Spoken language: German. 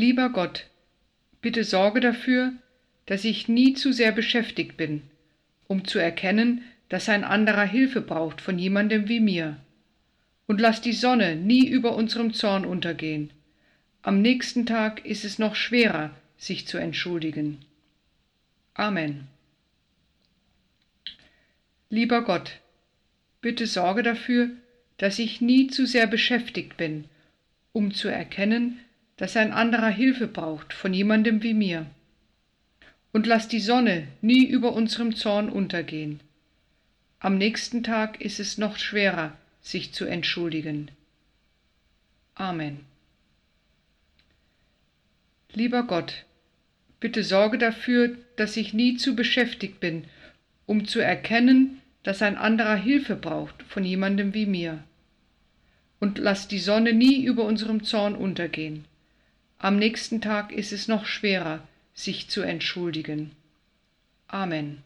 Lieber Gott, bitte sorge dafür, dass ich nie zu sehr beschäftigt bin, um zu erkennen, dass ein anderer Hilfe braucht von jemandem wie mir. Und lass die Sonne nie über unserem Zorn untergehen. Am nächsten Tag ist es noch schwerer, sich zu entschuldigen. Amen. Lieber Gott, bitte sorge dafür, dass ich nie zu sehr beschäftigt bin, um zu erkennen, dass ein anderer Hilfe braucht von jemandem wie mir. Und lass die Sonne nie über unserem Zorn untergehen. Am nächsten Tag ist es noch schwerer, sich zu entschuldigen. Amen. Lieber Gott, bitte sorge dafür, dass ich nie zu beschäftigt bin, um zu erkennen, dass ein anderer Hilfe braucht von jemandem wie mir. Und lass die Sonne nie über unserem Zorn untergehen. Am nächsten Tag ist es noch schwerer, sich zu entschuldigen. Amen.